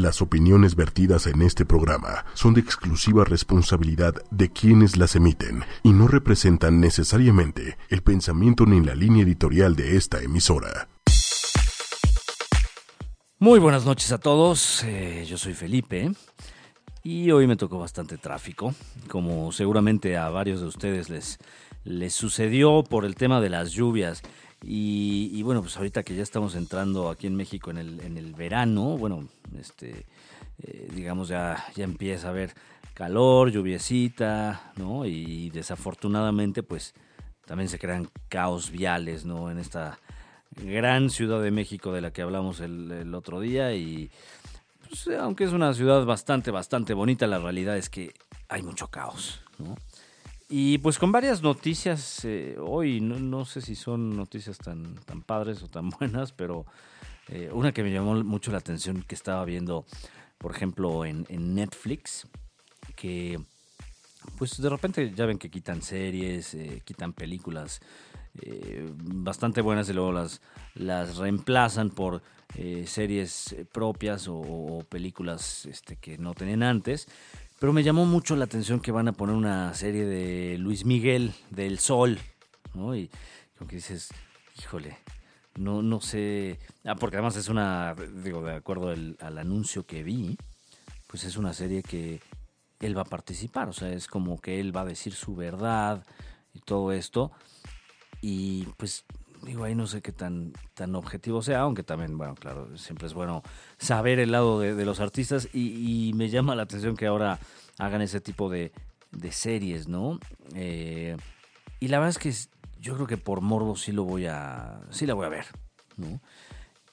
Las opiniones vertidas en este programa son de exclusiva responsabilidad de quienes las emiten y no representan necesariamente el pensamiento ni la línea editorial de esta emisora. Muy buenas noches a todos, eh, yo soy Felipe y hoy me tocó bastante tráfico, como seguramente a varios de ustedes les, les sucedió por el tema de las lluvias. Y, bueno, pues ahorita que ya estamos entrando aquí en México en el, en el verano, bueno, este, eh, digamos ya, ya empieza a haber calor, lluviecita, ¿no? Y desafortunadamente, pues también se crean caos viales, ¿no? En esta gran ciudad de México de la que hablamos el, el otro día y pues, aunque es una ciudad bastante, bastante bonita, la realidad es que hay mucho caos, ¿no? Y pues con varias noticias eh, hoy, no, sé si son noticias tan, tan padres o tan buenas, pero eh, una que me llamó mucho la atención que estaba viendo, por ejemplo, en, Netflix, que pues de repente ya ven que quitan series, eh, quitan películas bastante buenas y luego las, las reemplazan por series propias o, o películas este, que no tenían antes. Pero me llamó mucho la atención que van a poner una serie de Luis Miguel del Sol, ¿no? Y como que dices, híjole, no, no sé. Ah, porque además es una, digo, de acuerdo al, anuncio que vi, pues es una serie que él va a participar. O sea, es como que él va a decir su verdad y todo esto. Y pues digo, ahí no sé qué tan, tan objetivo sea, aunque también, bueno, claro, siempre es bueno saber el lado de, los artistas y, me llama la atención que ahora hagan ese tipo de, series, ¿no? Eh, y la verdad es que yo creo que por morbo sí lo voy a, sí la voy a ver, ¿no?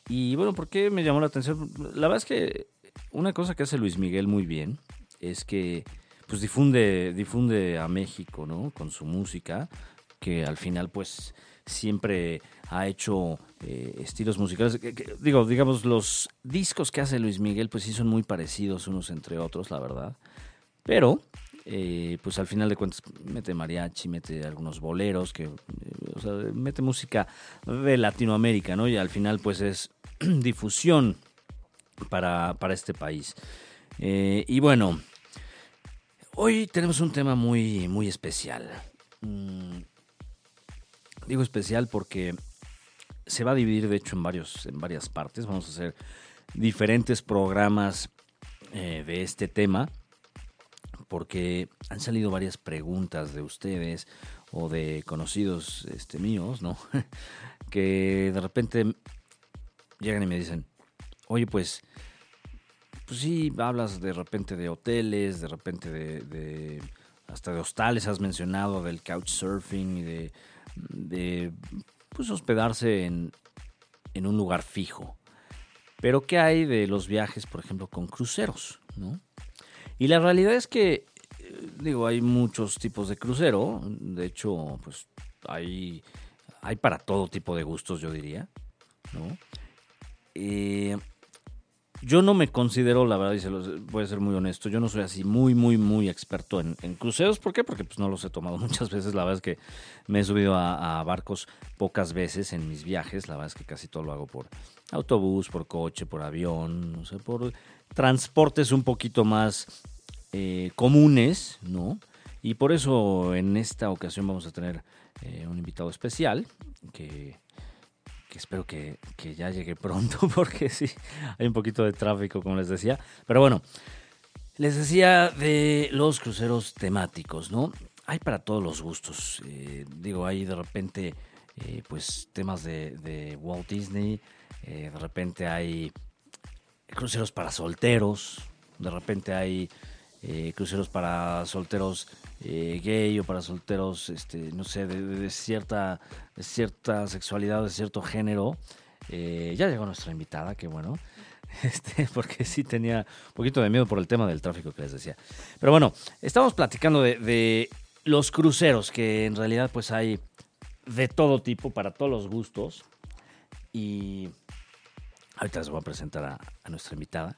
Y bueno, ¿por qué me llamó la atención? La verdad es que una cosa que hace Luis Miguel muy bien es que pues difunde, difunde a México, ¿no? Con su música, que al final pues siempre ha hecho eh, estilos musicales. digo, digamos, los discos que hace Luis Miguel, pues sí son muy parecidos unos entre otros, la verdad. Pero, eh, pues al final de cuentas, mete mariachi, mete algunos boleros, que, eh, o sea, mete música de Latinoamérica, ¿no? Y al final, pues es difusión para, para este país. y bueno, hoy tenemos un tema muy, muy especial. Mm, Digo especial porque se va a dividir, de hecho, en, varios, en varias partes. Vamos a hacer diferentes programas eh, de este tema porque han salido varias preguntas de ustedes o de conocidos este, míos, ¿no? que de repente llegan y me dicen, oye, pues, pues sí, hablas de repente de hoteles, de repente de, de hasta de hostales has mencionado, del couchsurfing y de de pues, hospedarse en, en, un lugar fijo. Pero ¿qué hay de los viajes, por ejemplo, con cruceros? ¿no? Y la realidad es que, eh, digo, hay muchos tipos de crucero. De hecho, pues hay, hay para todo tipo de gustos, yo diría. ¿no? Eh, yo no me considero, la verdad, y los, voy a ser muy honesto, yo no soy así muy, muy, muy experto en, cruceros. ¿Por qué? Porque pues no los he tomado muchas veces. La verdad es que me he subido a, barcos pocas veces en mis viajes. La verdad es que casi todo lo hago por autobús, por coche, por avión, no sé, por transportes un poquito más eh, comunes, ¿no? Y por eso en esta ocasión vamos a tener eh, un invitado especial que que espero que, ya llegue pronto, porque sí, hay un poquito de tráfico, como les decía. Pero bueno, les decía de los cruceros temáticos, ¿no? Hay para todos los gustos. Eh, digo, hay de repente, eh, pues, temas de, Walt Disney, eh, de repente hay cruceros para solteros, de repente hay cruceros para solteros eh, gay o para solteros, este, no sé, de, cierta, cierta sexualidad de cierto género. Eh, ya llegó nuestra invitada, qué bueno. Este, porque sí tenía un poquito de miedo por el tema del tráfico que les decía. Pero bueno, estamos platicando de, los cruceros, que en realidad pues hay de todo tipo, para todos los gustos. Y ahorita les voy a presentar a nuestra invitada.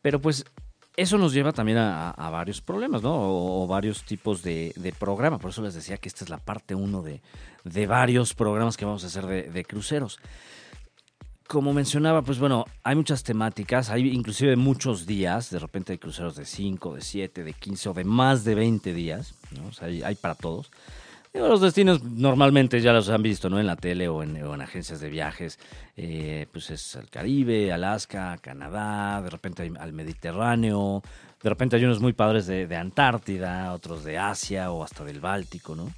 Pero pues eso nos lleva también a, varios problemas, ¿no? O, varios tipos de, de, programa. Por eso les decía que esta es la parte uno de, varios programas que vamos a hacer de, cruceros. como mencionaba, pues bueno, hay muchas temáticas, hay inclusive muchos días, de repente hay cruceros de 5, de 7, de 15 o de más de 20 días, ¿no? O sea, hay para todos. Los destinos normalmente ya los han visto, ¿no? En la tele o en, agencias de viajes. Eh, pues es el Caribe, Alaska, Canadá, de repente hay al Mediterráneo, de repente hay unos muy padres de, Antártida, otros de Asia o hasta del Báltico, ¿no?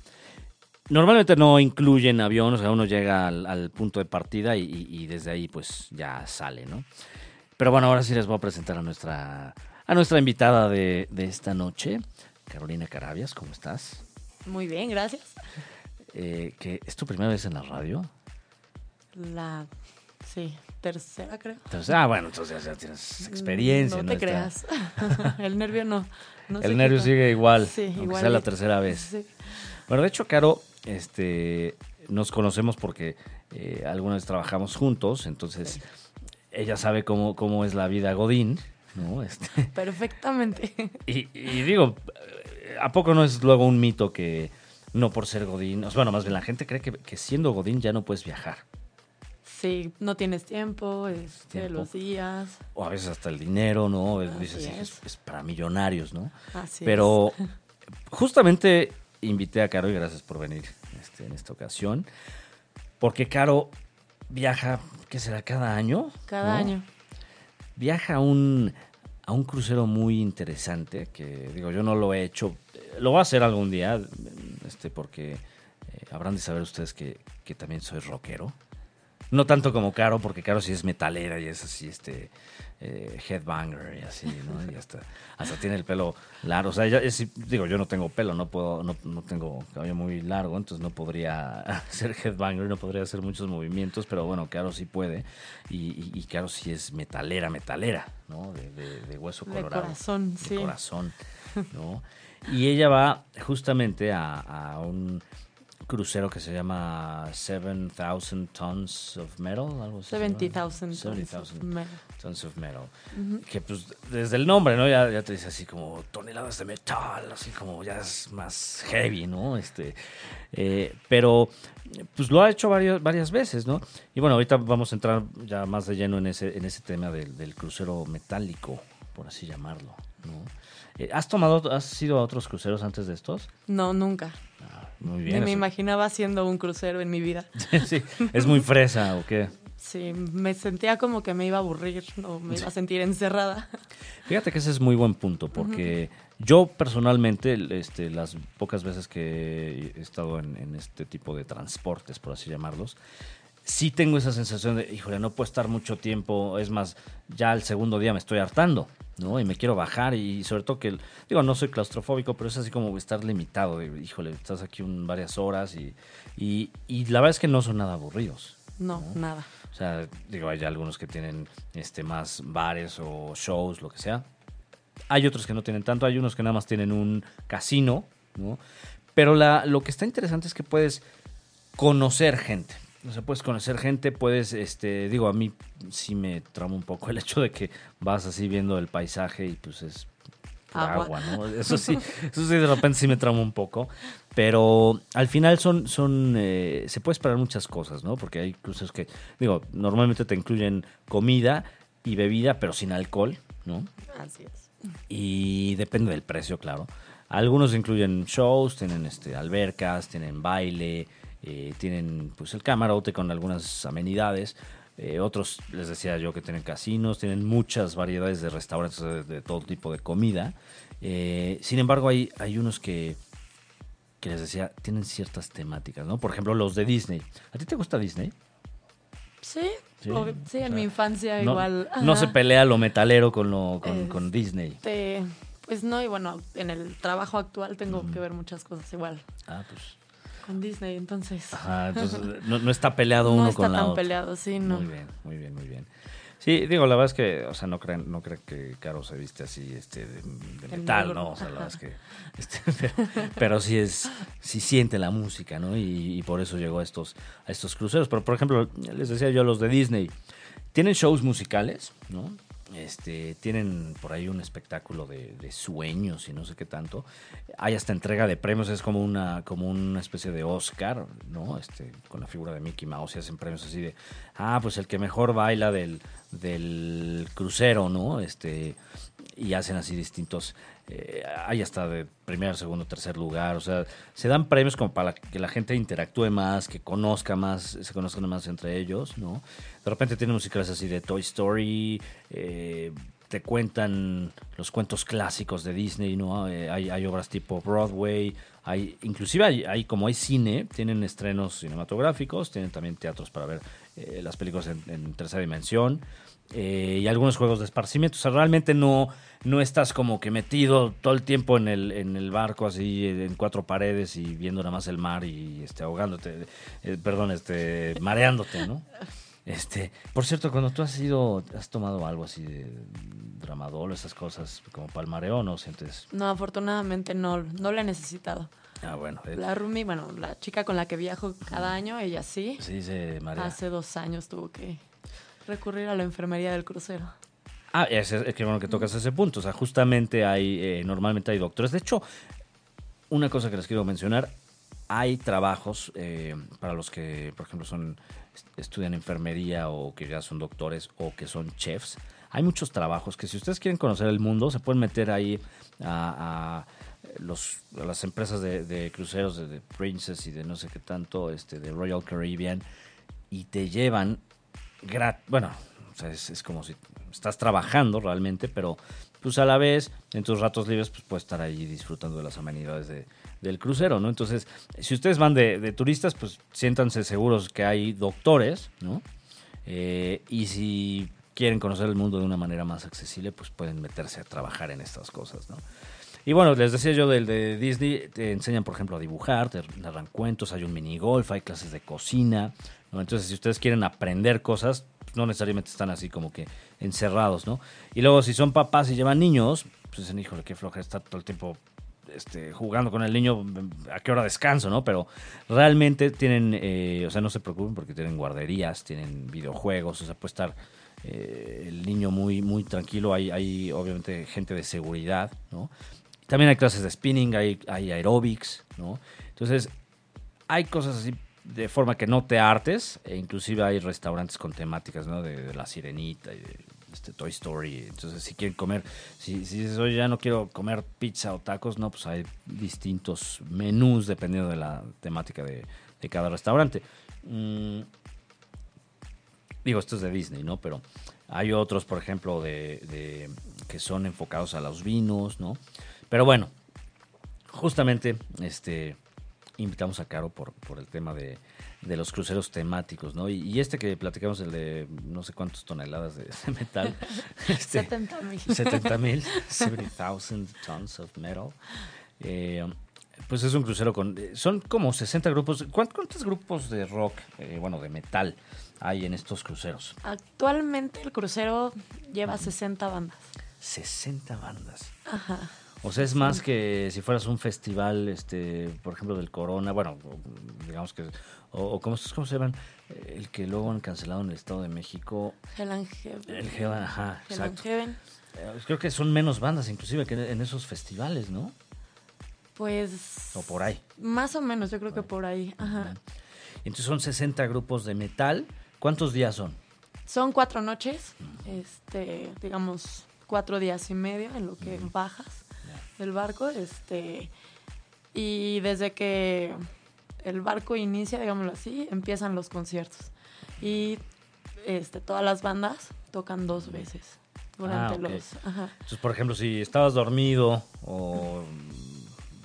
Normalmente no incluyen avión, o sea, uno llega al, punto de partida y, y- y desde ahí pues ya sale, ¿no? Pero bueno, ahora sí les voy a presentar a nuestra, a nuestra invitada de, de esta noche, Carolina Carabias, ¿cómo estás? Muy bien, gracias. Eh, que ¿Es tu primera vez en la radio? La, sí, tercera creo. Entonces, ah, bueno, entonces ya tienes experiencia. No te Está- creas. El nervio no. no El nervio quita. sigue igual, Sí, aunque igual. sea la tercera vez. Sí. Bueno, de hecho, Caro, este, nos conocemos porque eh, alguna vez trabajamos juntos, entonces ella sabe cómo, cómo es la vida Godín, ¿no? Este, Perfectamente. y, y digo, ¿a poco no es luego un mito que no por ser Godín, bueno, más bien la gente cree que, que siendo Godín ya no puedes viajar, Sí, no tienes tiempo, este, Tiempo. los días. o a veces hasta el dinero, ¿no? Así Dices, "Sí, es, es. es para millonarios, ¿no? Así Pero justamente invité a Caro y gracias por venir este, en esta ocasión. Porque Caro viaja, ¿qué será? ¿Cada año? Cada ¿no? año. Viaja a un, a un crucero muy interesante que, digo, yo no lo he hecho. eh, Lo voy a hacer algún día, este, porque eh, habrán de saber ustedes que, que también soy rockero. No tanto como Caro, porque Caro sí es metalera y es así, este, eh, headbanger y así, ¿no? Y hasta, hasta tiene el pelo largo. O sea, es- digo, yo no tengo pelo, no puedo, no, no tengo cabello muy largo, entonces no podría ser headbanger, no podría hacer muchos movimientos, pero bueno, Caro sí puede. Y, y, y Caro sí es metalera, metalera, ¿no? De, de- de hueso De colorado. corazón, De sí. corazón, ¿no? Y ella va justamente a, a un crucero que se llama 7000 Tons of Metal, algo así. se llama. 70,000 70,000 tons of metal. Tons of Metal. Que pues desde el nombre, ¿no? Ya, ya te dice así como toneladas de metal, así como ya es más heavy, ¿no? Este, eh, pero pues lo ha hecho varios, varias veces, ¿no? Y bueno, ahorita vamos a entrar ya más de lleno en ese, en ese tema del, del crucero metálico, por así llamarlo, ¿no? Eh, ¿Has tomado, has ido a otros cruceros antes de estos? No, nunca. Ah, muy Ni bien. me eso- imaginaba haciendo un crucero en mi vida. sí, es muy fresa, ¿o qué? Sí, me sentía como que me iba a aburrir o me iba a sentir encerrada. Fíjate que ese es muy buen punto, porque yo personalmente, este, las pocas veces que he estado en, en este tipo de transportes, por así llamarlos, sí tengo esa sensación de, híjole, no puedo estar mucho tiempo, es más, ya el segundo día me estoy hartando, ¿no? Y me quiero bajar y sobre todo que, digo, no soy claustrofóbico, pero es así como estar limitado, de, híjole, estás aquí un, varias horas y, y, y la verdad es que no son nada aburridos. No, nada. O sea, digo, hay algunos que tienen este más bares o shows, lo que sea. Hay otros que no tienen tanto, hay unos que nada más tienen un casino, ¿no? Pero la, lo que está interesante es que puedes conocer gente. O sea, puedes conocer gente, puedes, este, digo, a mí sí me trauma un poco el hecho de que vas así viendo el paisaje y pues es agua, Agua. ¿no? Eso sí, eso sí de repente sí me trauma un poco. Pero al final son, son, eh, se puede esperar muchas cosas, ¿no? Porque hay cruceros que, digo, normalmente te incluyen comida y bebida, pero sin alcohol, ¿no? Así es. Y depende del precio, claro. Algunos incluyen shows, tienen este, albercas, tienen baile, eh, tienen pues el camarote con algunas amenidades. Eh, otros, les decía yo, que tienen casinos, tienen muchas variedades de restaurantes de, de todo tipo de comida. Eh, sin embargo, hay, hay unos que, que les decía, tienen ciertas temáticas, ¿no? Por ejemplo, los de Disney. ¿A ti te gusta Disney? Sí, Sí, obvio- sí, o en mi infancia No, igual. no se pelea lo metalero con, lo, con, con Este, Disney. Pues no, y bueno, en el trabajo actual tengo que ver muchas cosas igual Ah, pues. Con Disney, entonces Ajá, entonces no, no está peleado no uno está con la tan otra. peleado, sí, no. Muy bien, muy bien, muy bien. Sí, digo, la verdad es que, o sea, no crean, no crean que Caro se viste así, este, de, de metal, negro. ¿no? O sea, la verdad es que, este, pero, pero sí es, sí siente la música, ¿no? Y, y por eso llegó a estos, a estos cruceros. Pero, por ejemplo, les decía yo, los de Disney, tienen shows musicales, ¿no? Este, tienen por ahí un espectáculo de, de sueños y no sé qué tanto. Hay hasta entrega de premios, es como una, como una especie de Oscar, ¿no? Este, con la figura de Mickey Mouse y hacen premios así de, ah, pues el que mejor baila del, del crucero, ¿no? Este, y hacen así distintos, eh, hay hasta de primer, segundo, tercer lugar, o sea, se dan premios como para que la gente interactúe más, que conozca más, se conozcan más entre ellos, ¿no? De repente tienen musicales así de Toy Story, eh, te cuentan los cuentos clásicos de Disney, ¿no? Eh, hay, hay, obras tipo Broadway, hay, inclusive hay, hay, como hay cine, tienen estrenos cinematográficos, tienen también teatros para ver eh, las películas en, tercera dimensión eh, y algunos juegos de esparcimiento. O sea, realmente no, no estás como que metido todo el tiempo en el, en el barco así en cuatro paredes y viendo nada más el mar y este, ahogándote, eh, perdón, este, mareándote, ¿no? Este, por cierto, cuando tú has ido, has tomado algo así de dramadol, esas cosas como palmareo, ¿no sientes? No, afortunadamente no, no lo he necesitado. Ah, bueno. eh, La Rumi, bueno, la chica con la que viajo cada año, ella sí. Sí, se marea. Hace dos años tuvo que recurrir a la enfermería del crucero. Ah, es, es que bueno que tocas ese punto. O sea, justamente hay, eh, normalmente hay doctores. De hecho, una cosa que les quiero mencionar, hay trabajos eh, para los que, por ejemplo, son estudian enfermería o que ya son doctores o que son chefs. Hay muchos trabajos que si ustedes quieren conocer el mundo, se pueden meter ahí a, los, a las empresas de, cruceros de, de Princess y de no sé qué tanto, este, de Royal Caribbean, y te llevan grat bueno, o sea, es, es, como si estás trabajando realmente, pero pues a la vez, en tus ratos libres, pues puedes estar ahí disfrutando de las amenidades de, del crucero, ¿no? Entonces, si ustedes van de, turistas, pues siéntanse seguros que hay doctores, ¿no? Eh, y si quieren conocer el mundo de una manera más accesible, pues pueden meterse a trabajar en estas cosas, ¿no? Y bueno, les decía yo del de Disney, te enseñan, por ejemplo, a dibujar, te narran cuentos, hay un mini golf, hay clases de cocina, ¿no? Entonces, si ustedes quieren aprender cosas, pues no necesariamente están así como que encerrados, ¿no? Y luego, si son papás y llevan niños, pues dicen, híjole, qué floja está todo el tiempo este, jugando con el niño, a qué hora descanso, ¿no? Pero realmente tienen, eh, o sea, no se preocupen porque tienen guarderías, tienen videojuegos, o sea, puede estar eh, el niño muy, muy tranquilo, hay, hay obviamente gente de seguridad, ¿no? También hay clases de spinning, hay, hay aerobics, ¿no? Entonces, hay cosas así de forma que no te hartes, e inclusive hay restaurantes con temáticas, ¿no? De, de la sirenita y de este Toy Story. Entonces, si quieren comer, si, si ya no quiero comer pizza o tacos, no, pues hay distintos menús dependiendo de la temática de, cada restaurante. Mm, digo, esto es de Disney, ¿no? Pero hay otros, por ejemplo, de, de, que son enfocados a los vinos, ¿no? Pero bueno, justamente, este, invitamos a Caro por el tema de, de los cruceros temáticos, ¿no? Y, y, este que platicamos, el de no sé cuántas toneladas de, de metal. Este, 70 mil. 70 mil, 70,000 tons of metal. Eh, pues es un crucero con... Son como 60 grupos. ¿Cuántos grupos de rock, eh, bueno, de metal hay en estos cruceros? Actualmente el crucero lleva 60 bandas. 60 bandas. Ajá. O sea, es más que si fueras un festival, este, por ejemplo, del Corona, bueno, digamos que, o, o ¿cómo, ¿cómo, se llaman? El que luego han cancelado en el Estado de México. Hell and Heaven. El Hell, ajá, Hell exacto. Heaven. Creo que son menos bandas inclusive que en esos festivales, ¿no? Pues... O por ahí. Más o menos, yo creo que por ahí, ajá. Entonces son 60 grupos de metal. ¿Cuántos días son? Son cuatro noches, este, digamos, cuatro días y medio en lo que bajas del barco, este, y desde que el barco inicia, digámoslo así, empiezan los conciertos. Y este, todas las bandas tocan dos veces durante ah, okay. los... Ajá. Entonces, por ejemplo, si estabas dormido o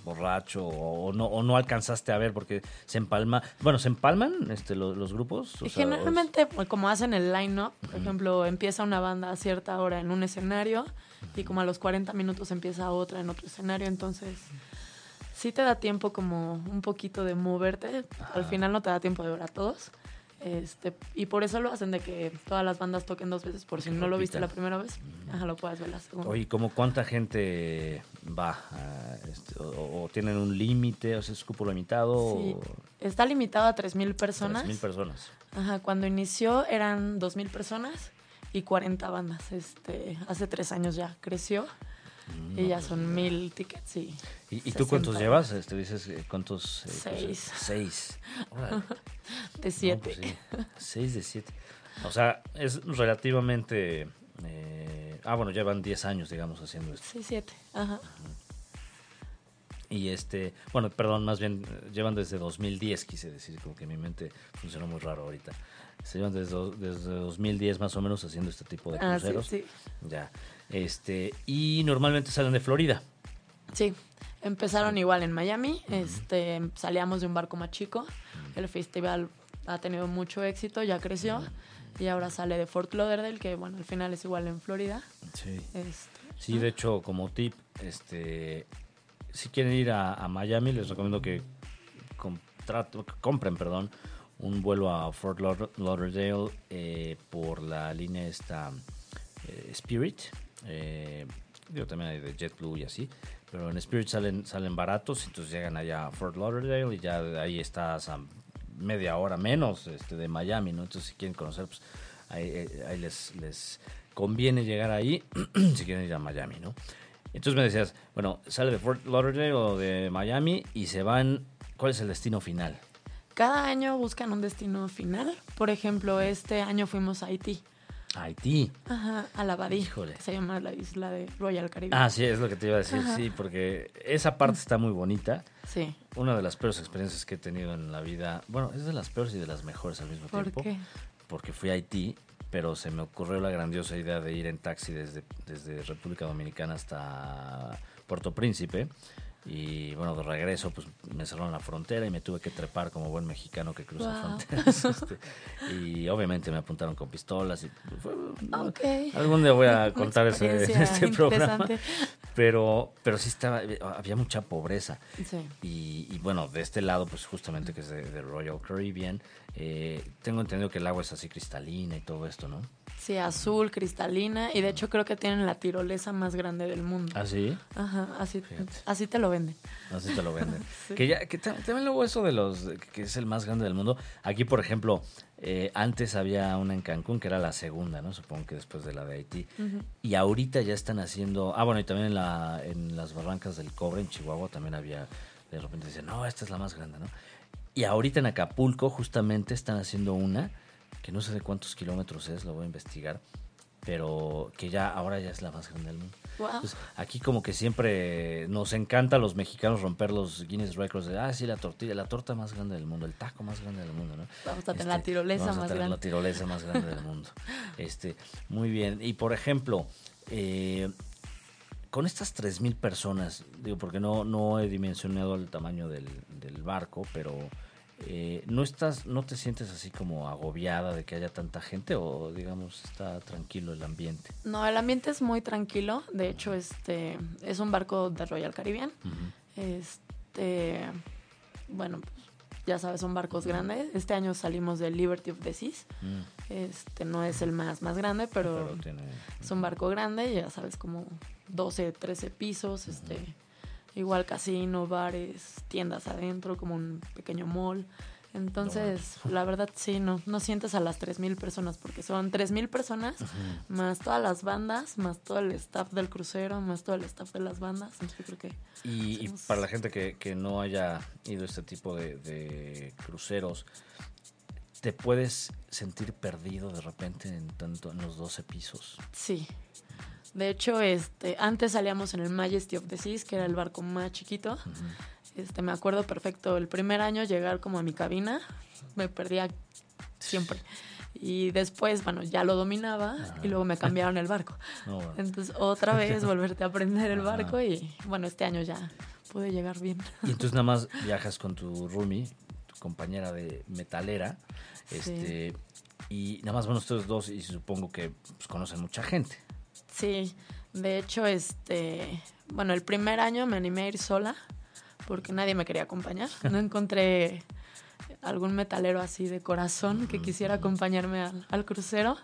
borracho o no, o no alcanzaste a ver porque se empalma, bueno, se empalman este, los, los grupos. O sea, generalmente, es... como hacen el line-up, por uh -huh. ejemplo, empieza una banda a cierta hora en un escenario uh -huh. y como a los 40 minutos empieza otra en otro escenario, entonces sí te da tiempo como un poquito de moverte, al final no te da tiempo de ver a todos. Este, y por eso lo hacen de que todas las bandas toquen dos veces, por si no lo viste la primera vez, ajá, lo puedes ver la segunda. Oye, ¿cómo cuánta gente va? A este, o, o, tienen un límite? ¿O sea, es cupo limitado? Sí, o... está limitado a 3.000 personas. 3.000 personas. Ajá, cuando inició eran 2.000 personas y 40 bandas. Este, hace tres años ya creció y ya son mil tickets y... ¿Y, y tú cuántos 60. llevas? Este, dices, eh, ¿cuántos? eh, Seis. cruceros? Seis. Órale. De siete. No, pues sí. Seis de siete. O sea, es relativamente... eh, ah, bueno, llevan 10 años, digamos, haciendo esto. Sí, siete. Ajá. Y este, bueno, perdón, más bien eh, llevan desde 2010, quise decir, como que mi mente funcionó muy raro ahorita. Se llevan desde, desde 2010 más o menos haciendo este tipo de Ah, sí, cruceros. sí. Ya. Este, y normalmente salen de Florida. Sí, empezaron igual en Miami, este, salíamos de un barco más chico, el festival ha tenido mucho éxito, ya creció y ahora sale de Fort Lauderdale, que bueno, al final es igual en Florida. Sí. Este, Sí, de hecho, como tip, este, si quieren ir a, Miami, les recomiendo que contrato- compren, perdón, un vuelo a Fort Laud- Lauderdale eh, por la línea esta eh, Spirit. eh, digo, también hay de JetBlue y así. Pero en Spirit salen, salen baratos, entonces llegan allá a Fort Lauderdale y ya ahí estás a media hora menos este, de Miami, ¿no? Entonces si quieren conocer, pues ahí, eh, ahí les, les conviene llegar ahí si quieren ir a Miami, ¿no? Entonces me decías, bueno, sale de Fort Lauderdale o de Miami y se van, ¿cuál es el destino final? cada año buscan un destino final, por ejemplo, este año fuimos a Haití, Haití. Ajá, a la Badí, Híjole. que se llama la isla de Royal Caribbean. Ah, sí, es lo que te iba a decir, Ajá. sí, porque esa parte está muy bonita. Sí, Una de las peores experiencias que he tenido en la vida, bueno, es de las peores y de las mejores al mismo ¿por tiempo. qué? Porque fui a Haití, pero se me ocurrió la grandiosa idea de ir en taxi desde, desde República Dominicana hasta Puerto Príncipe. Y bueno, de regreso, pues me cerraron la frontera y me tuve que trepar como buen mexicano que cruza Wow. fronteras. este, y obviamente me apuntaron con pistolas. Y fue- Ok. Algún día voy a contar ese, en este programa. Pero, pero sí estaba, había mucha pobreza. Sí. Y, y bueno, de este lado, pues justamente que es de, de Royal Caribbean, eh, tengo entendido que el agua es así cristalina y todo esto, ¿no? Sí, azul, cristalina, y de hecho creo que tienen la tirolesa más grande del mundo. ¿Ah, sí? Ajá, así, Fíjate. así te lo venden. Así te lo venden. Sí. Que ya, que ta- también luego eso de los, que es el más grande del mundo. Aquí, por ejemplo, eh, antes había una en Cancún que era la segunda, ¿no? Supongo que después de la de Haití. Y ahorita ya están haciendo, ah, bueno, y también en, la, en las barrancas del cobre, en Chihuahua, también había, de repente decían, no, esta es la más grande, ¿no? Y ahorita en Acapulco justamente están haciendo una, que no sé de cuántos kilómetros es, lo voy a investigar, pero que ya ahora ya es la más grande del mundo. Wow. Entonces, aquí como que siempre nos encanta a los mexicanos romper los Guinness Records de, ah, sí, la tortilla, la torta más grande del mundo, el taco más grande del mundo, ¿no? Vamos a tener la tirolesa vamos a más tener grande. la tirolesa más grande del mundo. Este, muy bien. Y por ejemplo, eh, con estas 3.000 personas, digo, porque no, no he dimensionado el tamaño del, del barco, pero eh, ¿no estás, no te sientes así como agobiada de que haya tanta gente o digamos está tranquilo el ambiente? No, el ambiente es muy tranquilo. De hecho, este es un barco de Royal Caribbean. Este, bueno, pues, ya sabes, son barcos grandes. Este año salimos del Liberty of the Seas. Mm, Este no es el más más grande, pero, pero tiene... es un barco grande, ya sabes, como 12, 13 pisos, este igual casino, bares, tiendas adentro, como un pequeño mall. Entonces, la verdad sí, no, no sientes a las 3.000 personas, porque son 3.000 personas, más todas las bandas, más todo el staff del crucero, más todo el staff de las bandas. Entonces, yo creo que Y, para la gente que, que no haya ido a este tipo de, de cruceros, ¿te puedes sentir perdido de repente en tanto en los 12 pisos? Sí. De hecho, este, antes salíamos en el Majesty of the Seas, que era el barco más chiquito. Este, me acuerdo perfecto, el primer año llegar como a mi cabina, me perdía siempre. Y después, bueno, ya lo dominaba y luego me cambiaron el barco. No, bueno. Entonces, otra vez volverte a aprender el Ajá. barco y bueno, este año ya pude llegar bien. Y entonces nada más viajas con tu roomie, tu compañera de metalera, Sí. este, y nada más van ustedes dos y supongo que pues, conocen mucha gente. Sí, de hecho, este, bueno, el primer año me animé a ir sola porque nadie me quería acompañar. No encontré algún metalero así de corazón que quisiera acompañarme al, al crucero.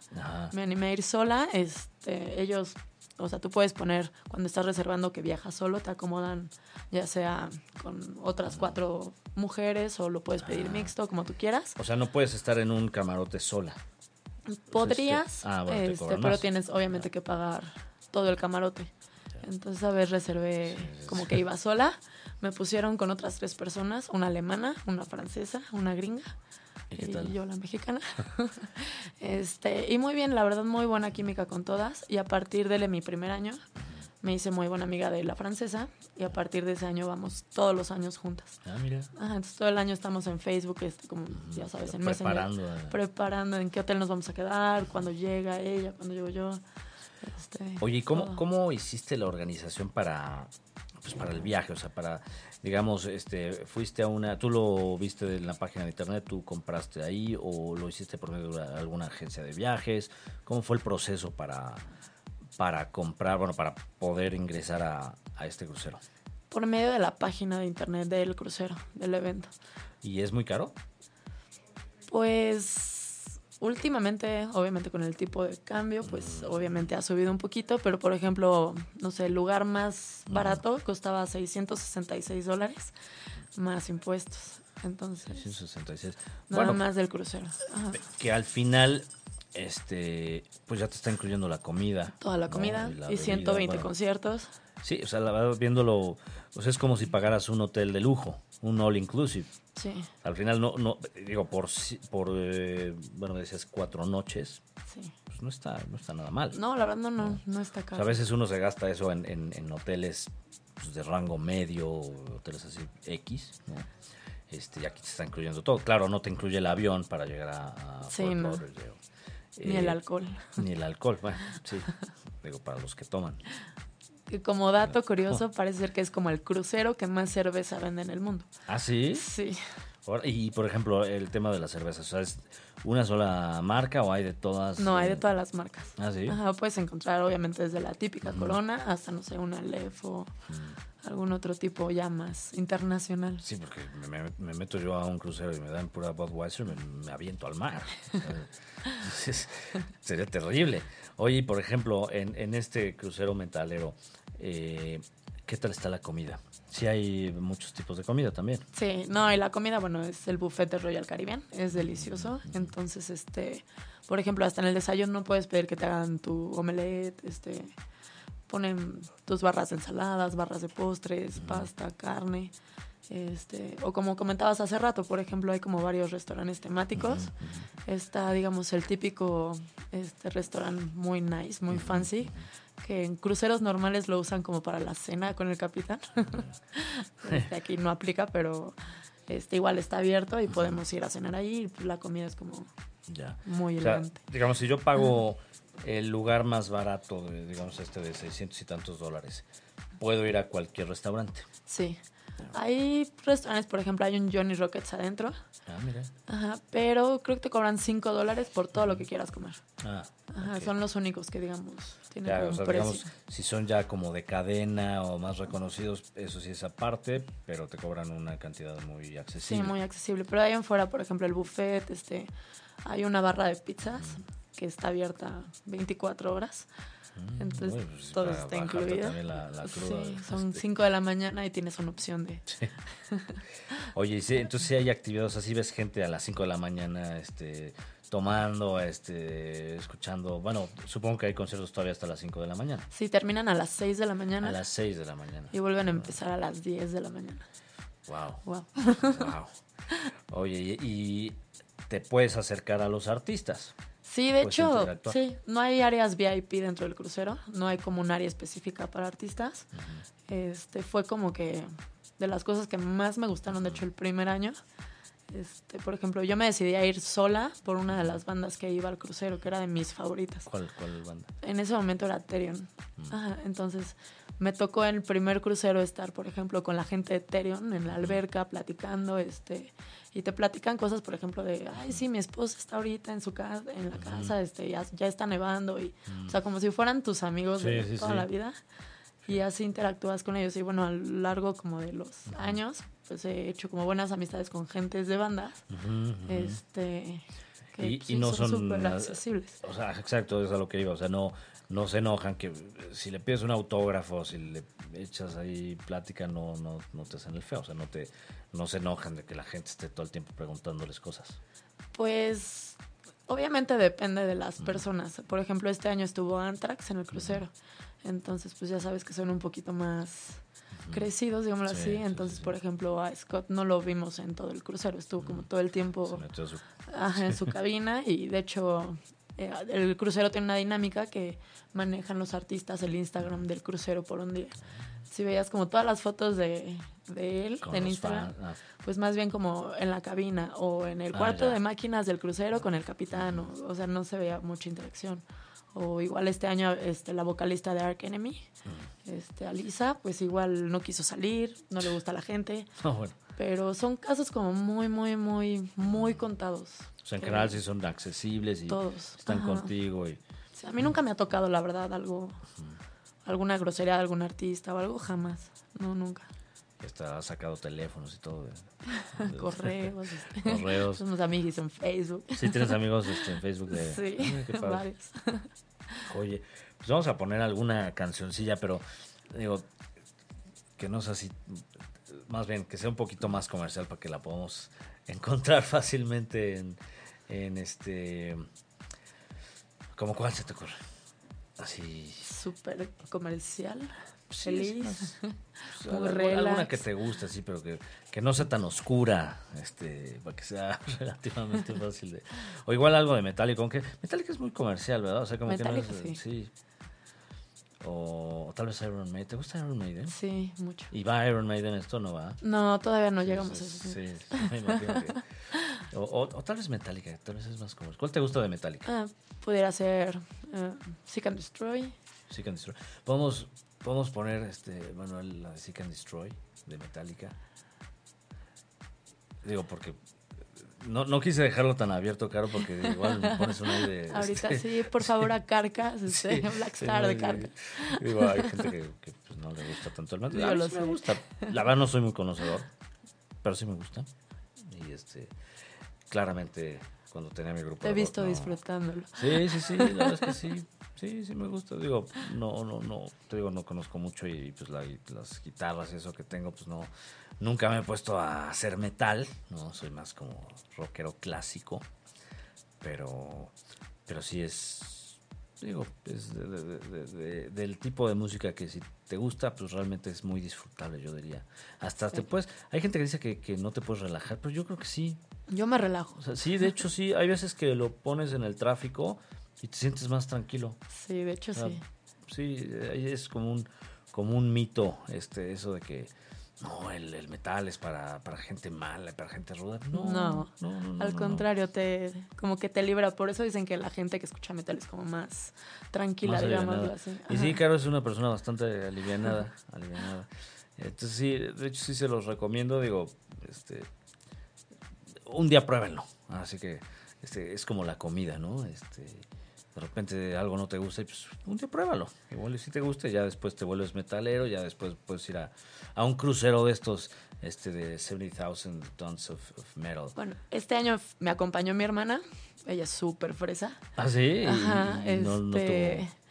Me animé a ir sola. Este, ellos, o sea, tú puedes poner cuando estás reservando que viajas solo, te acomodan ya sea con otras cuatro mujeres o lo puedes pedir mixto, como tú quieras. O sea, no puedes estar en un camarote sola. Podrías, ah, bueno, te este, cobran pero más. tienes obviamente que pagar todo el camarote. Entonces, a ver, reservé como que iba sola. Me pusieron con otras tres personas, una alemana, una francesa, una gringa ¿Y yo la mexicana. este, y muy bien, la verdad, muy buena química con todas. Y a partir de mi primer año, me hice muy buena amiga de la francesa. Y a partir de ese año vamos todos los años juntas. Ah, mira. Ajá, entonces todo el año estamos en Facebook, este, como ya sabes, en Messenger, Preparando. eh. preparando en qué hotel nos vamos a quedar, cuando llega ella, cuando llego yo. Este, Oye, ¿y cómo, todo. cómo hiciste la organización para, pues, para el viaje? O sea, para, digamos, este, fuiste a una, tú lo viste en la página de internet, tú compraste ahí o lo hiciste por medio de alguna agencia de viajes. ¿Cómo fue el proceso para, para comprar, bueno, para poder ingresar a, a este crucero? Por medio de la página de internet del crucero, del evento. ¿Y es muy caro? Pues últimamente, obviamente con el tipo de cambio, pues obviamente ha subido un poquito, pero por ejemplo, no sé, el lugar más barato costaba 666 dólares más impuestos. Entonces, 666. nada Bueno, más del crucero. Ajá. que al final, este, pues ya te está incluyendo la comida. Toda la ¿no? comida la y bebida, 120 bueno. conciertos. Sí, o sea, la verdad, viéndolo, pues es como si pagaras un hotel de lujo, un all inclusive. Sí, Al final, no, no digo, por, por eh, bueno, decías cuatro noches, sí. pues no está, no está nada mal. No, la verdad no, no, no está O sea, caro. a veces uno se gasta eso en, en- en hoteles pues, de rango medio, hoteles así X, ¿no? Este, y aquí te está incluyendo todo. Claro, no te incluye el avión para llegar a, a Sí, Fort. Lauderdale. Ni Eh, el alcohol. Ni el alcohol, bueno, sí. Digo, para los que toman. Que como dato curioso, parece ser que es como el crucero que más cerveza vende en el mundo. ¿Ah, sí? Sí. Y, por ejemplo, el tema de la cerveza, o sea, ¿es una sola marca o hay de todas? No, hay eh, de todas las marcas. Ah, sí. Ajá, puedes encontrar obviamente desde la típica Corona hasta, no sé, una Lef o algún otro tipo ya más internacional. Sí, porque me, me- me meto yo a un crucero y me dan pura Budweiser, me, me aviento al mar. Entonces, sería terrible. Oye, por ejemplo, en, en este crucero metalero, eh, ¿qué tal está la comida? Sí hay muchos tipos de comida también. Sí, no, y la comida, bueno, es el buffet de Royal Caribbean, es delicioso. Entonces, este, por ejemplo, hasta en el desayuno no puedes pedir que te hagan tu omelette, este, ponen tus barras de ensaladas, barras de postres, pasta, carne. Este, o como comentabas hace rato, por ejemplo, hay como varios restaurantes temáticos. Está, digamos, el típico este restaurante muy nice, muy fancy, que en cruceros normales lo usan como para la cena con el capitán. Este, aquí no aplica, pero este igual está abierto y podemos ir a cenar pues, la comida es como Ya. muy O sea, elegante. digamos, si yo pago el lugar más barato, digamos, este de 600 y tantos dólares, puedo ir a cualquier restaurante. Sí. Hay restaurantes, por ejemplo, hay un Johnny Rockets adentro. Ah, mira. Ajá, pero creo que te cobran 5 dólares por todo lo que quieras comer. Ah, Ajá, son los únicos que, digamos, tienen Ya, o sea, digamos, si son ya como de cadena o más reconocidos, eso sí es aparte, pero te cobran una cantidad muy Sí, accesible. muy accesible. Pero ahí en fuera, por ejemplo, el buffet, este, hay una barra de pizzas que está abierta 24 horas. Entonces, Bueno, pues, todo está incluido. también la- la cruda, sí, son este. 5 de la mañana y tienes una opción de... Oye, y sí, entonces sí hay actividades, así ves gente a las 5 de la mañana este, tomando, este, escuchando, bueno, supongo que hay conciertos todavía hasta las 5 de la mañana, Sí, terminan a las 6 de la mañana a las 6 de la mañana. y vuelven a empezar a las 10 de la mañana. Wow. Wow. Wow. Oye, y, y te puedes acercar a los artistas. Sí, de Puedes hecho, sí, no hay áreas VIP dentro del crucero, no hay como un área específica para artistas. Este fue como que de las cosas que más me gustaron, de hecho, el primer año. Este, por ejemplo, yo me decidí a ir sola por una de las bandas que iba al crucero, que era de mis favoritas. ¿Cuál, cuál banda? En ese momento era Therion. Ajá, entonces me tocó en el primer crucero estar, por ejemplo, con la gente de Therion en la alberca platicando, este, y te platican cosas, por ejemplo, de, ay, sí, mi esposa está ahorita en su casa, en la casa, este, ya, ya está nevando, y, o sea, como si fueran tus amigos Sí, de sí, toda sí. la vida. Y así interactúas con ellos. Y bueno, a lo largo como de los años, pues he hecho como buenas amistades con gentes de bandas. Este, que Y- pues, y no son, súper ah, accesibles. O sea, exacto, es a lo que iba. O sea, no, no se enojan que si le pides un autógrafo, si le echas ahí plática, no, no, no te hacen el feo. O sea, no te, no se enojan de que la gente esté todo el tiempo preguntándoles cosas. Pues Obviamente depende de las personas. Por ejemplo, este año estuvo Anthrax en el crucero. Entonces, pues ya sabes que son un poquito más crecidos, digámoslo Sí, así. sí, Entonces, sí. por ejemplo, a Scott no lo vimos en todo el crucero. Estuvo como todo el tiempo metió su- ajá, en su cabina y de hecho eh, el crucero tiene una dinámica que manejan los artistas el Instagram del crucero por un día. Si veías como todas las fotos de, de él en Instagram, fan- ah, pues más bien como en la cabina o en el Ah, cuarto ya. de máquinas del crucero con el capitán, o, o sea, no se veía mucha interacción. O igual este año este, la vocalista de Ark Enemy, este, Alisa, pues igual no quiso salir, no le gusta a la gente, no, bueno. Pero son casos como muy, muy, muy, muy contados. O sea, en general sí son accesibles y Todos. están Ajá. contigo y Sí, a mí nunca me ha tocado, la verdad, algo, alguna grosería de algún artista o algo, jamás. No, nunca. ha sacado teléfonos y todo. de- de- Correos, este, Correos. somos amigos en Facebook. Sí, tienes amigos este, en Facebook de... Sí, Ay, varios. Oye, pues vamos a poner alguna cancioncilla, pero digo, que no sé así, más bien que sea un poquito más comercial para que la podamos encontrar fácilmente en, en este... ¿Cómo cuál se te ocurre? Así... Súper comercial. sí, Feliz. pues, alguna, que te guste, sí, pero que, que no sea tan oscura, este, para que sea relativamente fácil de... O igual algo de Metallica, aunque Metallica es muy comercial, ¿verdad? O sea, como Metallica, que no es... sí. O, o tal vez Iron Maiden. ¿Te gusta Iron Maiden? Sí, mucho. ¿Y va Iron Maiden esto no va? No, todavía no llegamos a eso. Sí, sí, me imagino que- O, o- o tal vez Metallica, tal vez es más comercial. ¿Cuál te gusta de Metallica? Ah, pudiera ser eh, Seek and Destroy. Seek and Destroy. Podemos, podemos poner, este, bueno, la de Seek and Destroy de Metallica. Digo, porque no, no quise dejarlo tan abierto, Caro, porque igual me pones un aire. Ahorita este, sí, por favor, a Carcas, este, sí, Black sí, Star no, de. Carcas. Digo, hay gente que, que, pues, no le gusta tanto el metal. Yo A mí lo sí me gusta. La verdad no soy muy conocedor, pero sí me gusta. Y este, claramente, cuando tenía mi grupo. Te he rock, visto no- disfrutándolo. Sí, sí, sí, la verdad es que sí. Sí, sí me gusta. Digo, no, no, no, te digo, no conozco mucho y pues la- las guitarras y eso que tengo, pues no, nunca me he puesto a hacer metal, no, soy más como rockero clásico, pero, pero sí es, digo, es de- de- de- de- del tipo de música que si te gusta, pues realmente es muy disfrutable, yo diría. Hasta te Sí. puedes, hay gente que dice que, que no te puedes relajar, pero yo creo que sí, Yo me relajo. o sea, sí, de hecho sí, hay veces que lo pones en el tráfico y te sientes más tranquilo. Sí, de hecho Ah, sí. Sí, ahí es como un, como un mito este, eso de que no, el, el metal es para, para gente mala, para gente ruda. No, No, no, Al contrario, te como que te libra. Por eso dicen que la gente que escucha metal es como más tranquila, Más así. Y sí. Caro es una persona bastante alivianada, alivianada. Entonces sí, de hecho sí se los recomiendo, digo, este, un día pruébenlo. Así que este, es como la comida, ¿no? Este, de repente algo no te gusta y pues un día pruébalo. Igual y si te gusta, ya después te vuelves metalero, ya después puedes ir a, a un crucero de estos, este, de 70,000 tons of, of metal. Bueno, este año me acompañó mi hermana. Ella es súper fresa. Ah, sí. Ajá, y no- no este... tuvo-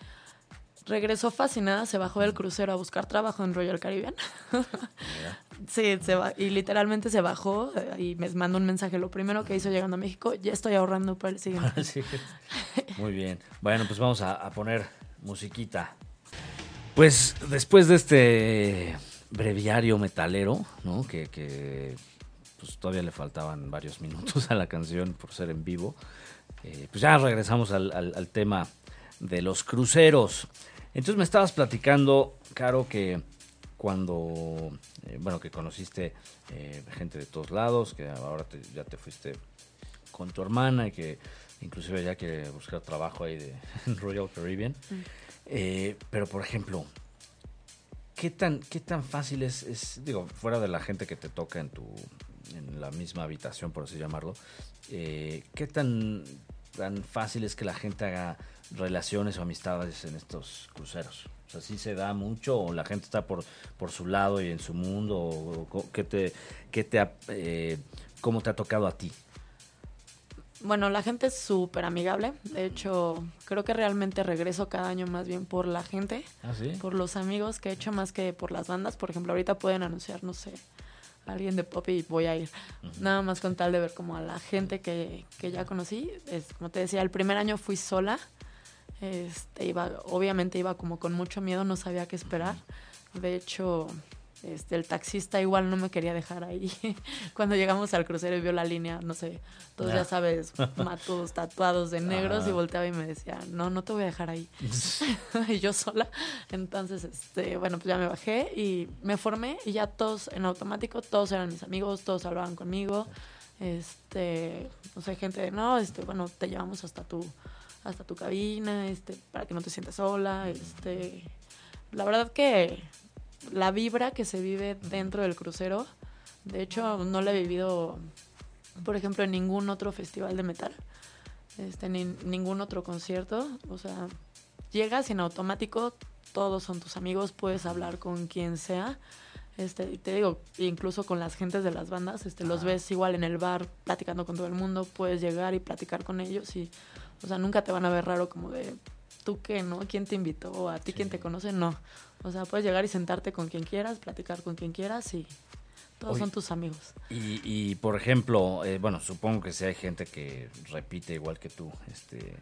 Regresó fascinada, se bajó del crucero a buscar trabajo en Royal Caribbean. mira. Sí, se va, y literalmente se bajó eh, y me mandó un mensaje. Lo primero que hizo llegando a México, ya estoy ahorrando para el siguiente. Sí. Muy bien. Bueno, pues vamos a, poner musiquita. Pues después de este breviario metalero, ¿no? Que, que, pues todavía le faltaban varios minutos a la canción por ser en vivo. eh, pues ya regresamos al, tema de los cruceros. Entonces me estabas platicando, Caro, que cuando, eh, bueno, que conociste eh, gente de todos lados, que ahora ya te fuiste con tu hermana y que inclusive ya quiere buscar trabajo ahí de en Royal Caribbean. Eh, pero por ejemplo, ¿qué tan, qué tan fácil es, es, digo, fuera de la gente que te toca en tu, en la misma habitación, por así llamarlo, eh, qué tan, tan fácil es que la gente haga relaciones o amistades en estos cruceros? O sea, ¿sí se da mucho o la gente está por, por su lado y en su mundo? ¿O, qué te, qué te eh, ¿Cómo te ha tocado a ti? Bueno, la gente es súper amigable. De hecho, creo que realmente regreso cada año más bien por la gente, ¿Ah, sí? por los amigos que he hecho más que por las bandas. Por ejemplo, ahorita pueden anunciar, no sé, alguien de pop y voy a ir. Nada más con tal de ver como a la gente que, que ya conocí. Es, como te decía, el primer año fui sola. Este, iba, obviamente iba como con mucho miedo, no sabía qué esperar. De hecho, este, el taxista igual no me quería dejar ahí. Cuando llegamos al crucero y vio la línea, no sé, todos ya sabes, matos tatuados de negros y volteaba y me decía, no, no te voy a dejar ahí. y yo sola. Entonces, este, bueno, pues ya me bajé y me formé y ya todos en automático, todos eran mis amigos, todos hablaban conmigo. Este, no sé, gente de, no, este, bueno, te llevamos hasta tu, hasta tu cabina, este, para que no te sientas sola, este. La verdad que la vibra que se vive dentro del crucero. De hecho, no la he vivido, por ejemplo, en ningún otro festival de metal, este, ni ningún otro concierto. O sea, llegas en automático, todos son tus amigos, puedes hablar con quien sea. Este, te digo, incluso con las gentes de las bandas, este, los ves igual en el bar platicando con todo el mundo, puedes llegar y platicar con ellos y, o sea, nunca te van a ver raro como de, ¿tú qué, no? ¿Quién te invitó? ¿A ti quién te conoce? No. O sea, puedes llegar y sentarte con quien quieras, platicar con quien quieras y todos son tus amigos. Y, y por ejemplo, eh, bueno, supongo que si hay gente que repite igual que tú, este,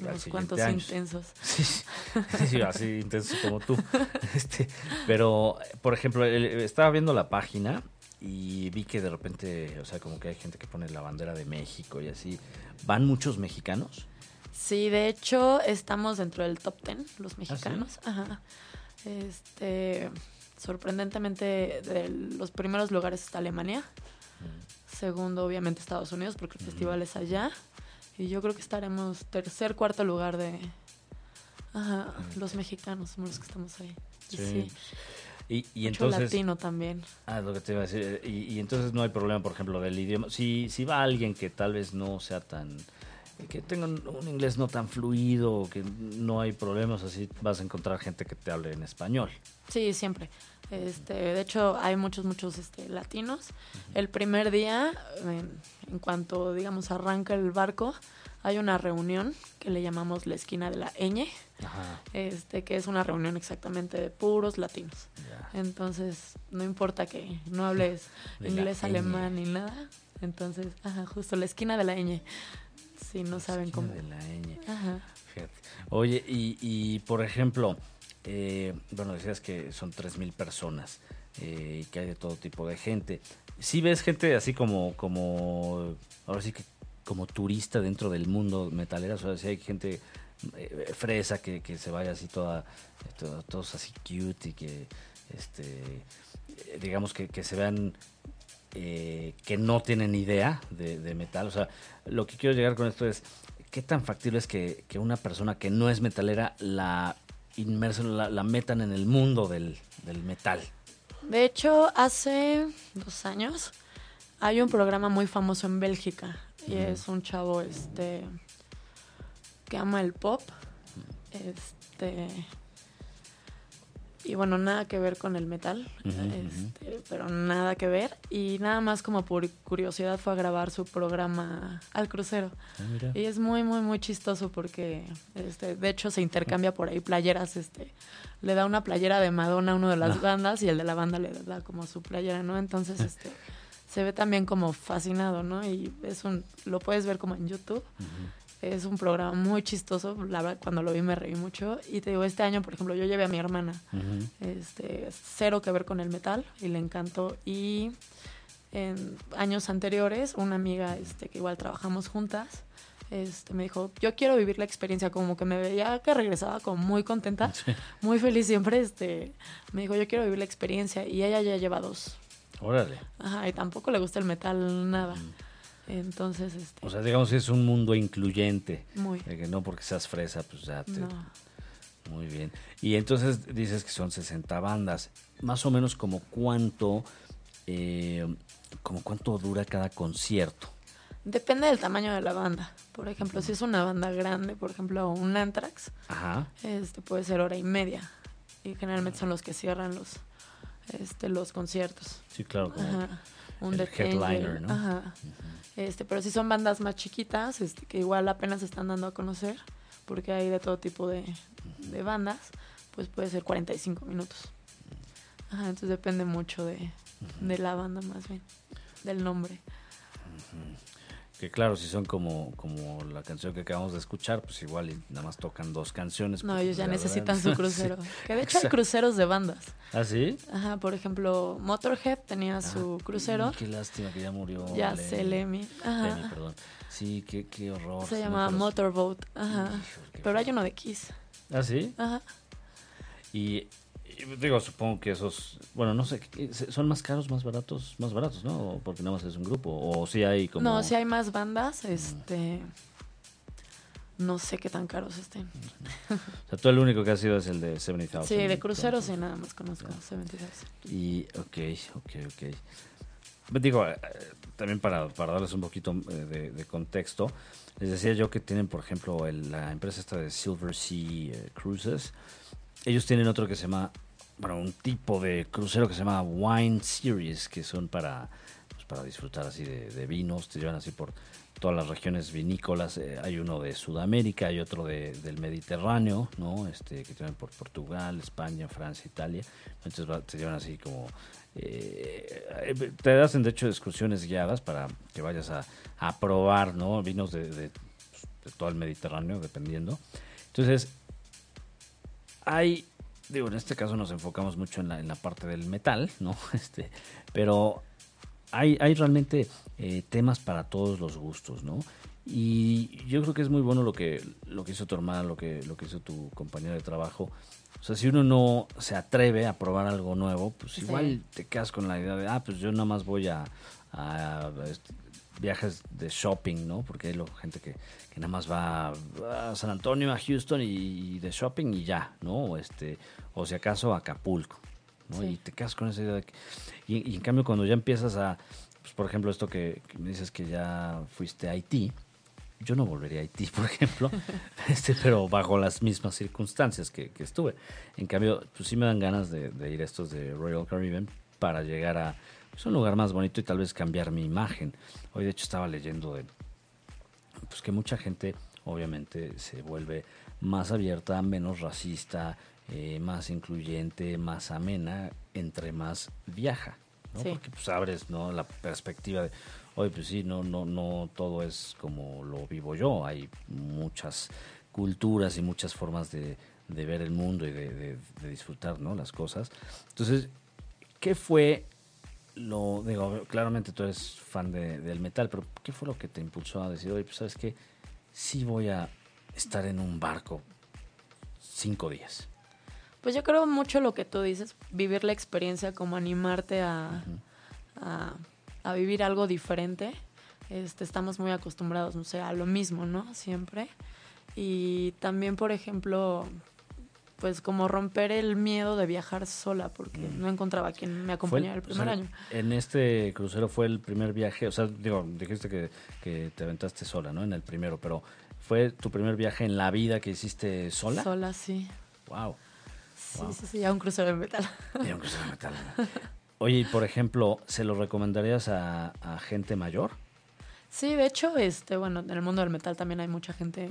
unos cuantos intensos. Sí, sí, así intensos como tú. Este, pero, por ejemplo, estaba viendo la página y vi que de repente, o sea, como que hay gente que pone la bandera de México y así. ¿Van muchos mexicanos? Sí, de hecho, estamos dentro del top ten, los ¿Ah, mexicanos. Ajá. Este, sorprendentemente, de los primeros lugares está Alemania. Mm. Segundo, obviamente, Estados Unidos, porque el festival es allá. Y yo creo que estaremos tercer, cuarto lugar de ajá, los mexicanos, somos los que estamos ahí. Sí. Y, y entonces, latino también. Ah, lo que te iba a decir. Y, y, entonces no hay problema, por ejemplo, del idioma. Si, si va alguien que tal vez no sea tan que tengan un inglés no tan fluido, que no hay problemas, así vas a encontrar gente que te hable en español. Sí, siempre. Este, de hecho, hay muchos, muchos este, latinos. El primer día, en, cuanto, digamos, arranca el barco, hay una reunión que le llamamos la esquina de la ñ, este, que es una reunión exactamente de puros latinos. Entonces, no importa que no hables inglés, alemán ni nada. Entonces, ajá, justo la esquina de la ñ. Sí, no saben cómo. De la ñ. Ajá. Fíjate. Oye, y, y por ejemplo, eh, bueno, decías que son 3.000 personas eh, y que hay de todo tipo de gente. ¿Sí ves gente así como, como, ahora sí que como turista dentro del mundo metalero? O sea, si hay gente eh, fresa que, que, se vaya así toda, todos así cute y que, este, digamos que, que se vean eh, que no tienen idea de, metal. O sea, lo que quiero llegar con esto es, ¿qué tan factible es que, una persona que no es metalera la inmersen, la, metan en el mundo del, metal? De hecho, hace dos años hay un programa muy famoso en Bélgica y es un chavo este que ama el pop. Este y bueno, nada que ver con el metal, este, pero nada que ver. Y nada más como por curiosidad fue a grabar su programa al crucero. Ah, y es muy, muy, muy chistoso porque, este, de hecho, se intercambia por ahí playeras. Este, le da una playera de Madonna a uno de las ah. bandas y el de la banda le da como su playera, ¿no? Entonces, este, se ve también como fascinado, ¿no? Y es un, lo puedes ver como en YouTube. Es un programa muy chistoso. La verdad, cuando lo vi me reí mucho. Y te digo, este año, por ejemplo, yo llevé a mi hermana. este, cero que ver con el metal y le encantó. Y en años anteriores, una amiga este, que igual trabajamos juntas, este, me dijo, yo quiero vivir la experiencia, como que me veía que regresaba como muy contenta, muy feliz siempre, este, me dijo, yo quiero vivir la experiencia y ella ya lleva dos. Órale. Ajá, y tampoco le gusta el metal nada. Entonces, este... O sea, digamos que es un mundo incluyente. Muy. que no porque seas fresa, pues ya te... Muy bien. Y entonces dices que son 60 bandas. Más o menos como cuánto, eh, como cuánto dura cada concierto. Depende del tamaño de la banda. Por ejemplo, si es una banda grande, por ejemplo, un Anthrax, este puede ser hora y media. Y generalmente son los que cierran los, este, los conciertos. Sí, claro. Un el headliner, ¿no? Ajá. Este, pero si son bandas más chiquitas, este, que igual apenas se están dando a conocer, porque hay de todo tipo de, bandas, pues puede ser 45 minutos. Ajá, entonces depende mucho de, de la banda más bien, del nombre. Que claro, si son como, como la canción que acabamos de escuchar, pues igual y nada más tocan dos canciones. No, pues, ellos ya la necesitan verdad, su crucero. sí. Que de hecho hay cruceros de bandas. ¿Ah, sí? Ajá, por ejemplo, Motorhead tenía Ah, su crucero. y Qué lástima que ya murió. Ya sé, Lemmy. Ajá. Perdón. Sí, qué, qué horror. Se sí, llamaba Motorboat. Ajá. Pero hay uno de Kiss. ¿Ah, sí? Ajá. Y digo, supongo que esos, bueno, no sé, ¿qué- ¿son más caros, más baratos? Más baratos, ¿no? Porque nada más es un grupo. O si hay como... No, si hay más bandas, este. No sé qué tan caros estén. O sea, tú el único que has sido es el de 70,000. Sí, de cruceros sí, entonces. nada más conozco 72. Y, ok, ok, ok. Digo, eh, también para, para darles un poquito eh, de, de contexto, les decía yo que tienen, por ejemplo, el- la empresa esta de Silver Sea eh, Cruises. Ellos tienen otro que se llama, bueno, un tipo de crucero que se llama Wine Series, que son para, pues, para disfrutar así de, vinos, te llevan así por todas las regiones vinícolas. eh, hay uno de Sudamérica, hay otro de- del Mediterráneo, ¿no? Este, que tienen por Portugal, España, Francia, Italia. Entonces te llevan así como... eh, te hacen de hecho excursiones guiadas para que vayas a, a probar, ¿no? Vinos de, de- de todo el Mediterráneo, dependiendo. Entonces, hay, digo, en este caso nos enfocamos mucho en la, en la parte del metal, ¿no? Este, pero hay, hay realmente eh, temas para todos los gustos, ¿no? Y yo creo que es muy bueno lo que, lo que hizo tu hermana, lo que, lo que hizo tu compañero de trabajo. O sea, si uno no se atreve a probar algo nuevo, pues Sí. igual te quedas con la idea de, ah, pues yo nada más voy a, a, este, viajes de shopping, ¿no? Porque hay lo- gente que, que nada más va a San Antonio, a Houston y, de shopping y ya, ¿no? O, este, o si acaso a Acapulco, ¿no? Sí. Y te quedas con esa idea de que... Y, y en cambio cuando ya empiezas a, pues, por ejemplo, esto que, que me dices que ya fuiste a Haití, yo no volvería a Haití, por ejemplo, este, pero bajo las mismas circunstancias que, que estuve. En cambio, pues sí me dan ganas de, de ir a estos de Royal Caribbean para llegar a pues, un lugar más bonito y tal vez cambiar mi imagen. Hoy de hecho estaba leyendo de pues que mucha gente obviamente se vuelve más abierta, menos racista, eh, más incluyente, más amena, entre más viaja, ¿no? Sí. Porque pues abres, ¿no? La perspectiva de, oye, pues sí, no, no, no todo es como lo vivo yo, hay muchas culturas y muchas formas de, de ver el mundo y de, de- de disfrutar, ¿no? Las cosas. Entonces, ¿qué fue lo, digo, claramente tú eres fan de- del metal, pero ¿qué fue lo que te impulsó a decir, oye, pues sabes qué, sí voy a estar en un barco cinco días? Pues yo creo mucho lo que tú dices, vivir la experiencia, como animarte a, a, a vivir algo diferente. Este, estamos muy acostumbrados, no sé, a lo mismo, ¿no? Siempre. Y también, por ejemplo, pues como romper el miedo de viajar sola, porque no encontraba quien me acompañara el primer o sea, año. En este crucero fue el primer viaje, o sea, digo, dijiste que, que te aventaste sola, ¿no? En el primero, pero ¿fue tu primer viaje en la vida que hiciste sola? Sola, sí. Wow. Sí, Wow. sí, sí, ya un crucero de metal. Era un crucero de metal. Oye, y por ejemplo, ¿se lo recomendarías a, a gente mayor? Sí, de hecho, este, bueno, en el mundo del metal también hay mucha gente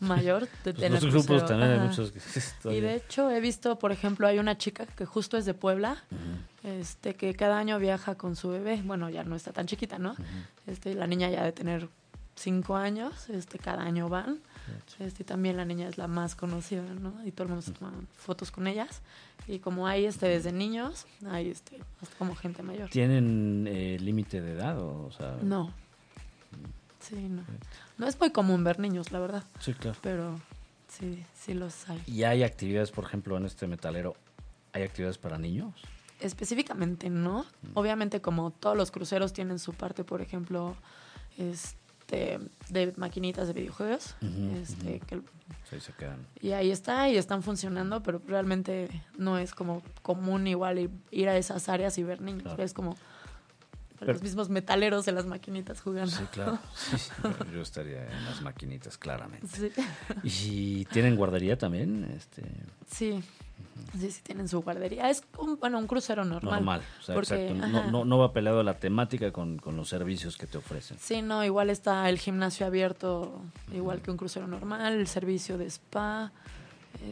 mayor. de- Pues en los grupos también hay muchos que Y de hecho he visto, por ejemplo, hay una chica que justo es de Puebla, este, que cada año viaja con su bebé. Bueno, ya no está tan chiquita, ¿no? Este, la niña ya de tener cinco años, este, cada año van. Este, y también la niña es la más conocida, ¿no? Y todo el mundo se toma fotos con ellas. Y como hay este desde niños, hay este, hasta como gente mayor. ¿Tienen eh, límite de edad? O, o sea, No. Sí, no. No es muy común ver niños, la verdad. Sí, claro. Pero sí, sí los hay. ¿Y hay actividades, por ejemplo, en este metalero? ¿Hay actividades para niños? Específicamente no. Obviamente como todos los cruceros tienen su parte, por ejemplo, este de maquinitas de videojuegos. Este, que- Sí, se quedan. y ahí está y están funcionando, pero realmente no es como común igual ir, ir a esas áreas y ver niños. Claro. Es como Pero- los mismos metaleros en las maquinitas jugando. Sí, claro. Sí, sí, yo- Yo estaría en las maquinitas, claramente. Sí. ¿Y tienen guardería también? Este, Sí. Sí, sí, tienen su guardería. Es un, bueno, un crucero normal. normal. O sea, porque, exacto. No, no, no va peleado la temática con, con los servicios que te ofrecen. Sí, no, igual está el gimnasio abierto, igual que un crucero normal, el servicio de spa,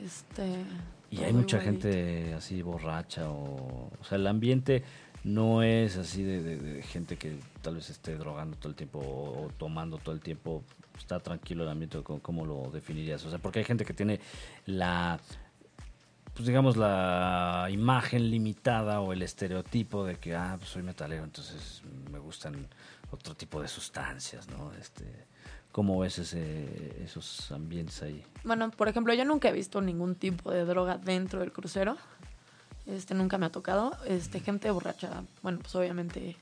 este... Y hay mucha igualito. gente así borracha o... O sea, el ambiente no es así de, de- gente que tal vez esté drogando todo el tiempo o, o tomando todo el tiempo. Está tranquilo el ambiente, ¿cómo, cómo lo definirías? O sea, porque hay gente que tiene la, pues digamos, la imagen limitada o el estereotipo de que, ah, pues soy metalero, entonces me gustan otro tipo de sustancias, ¿no? Este, ¿Cómo ves ese, esos ambientes ahí? Bueno, por ejemplo, yo nunca he visto ningún tipo de droga dentro del crucero. Este nunca me ha tocado. Este gente borracha, bueno, pues obviamente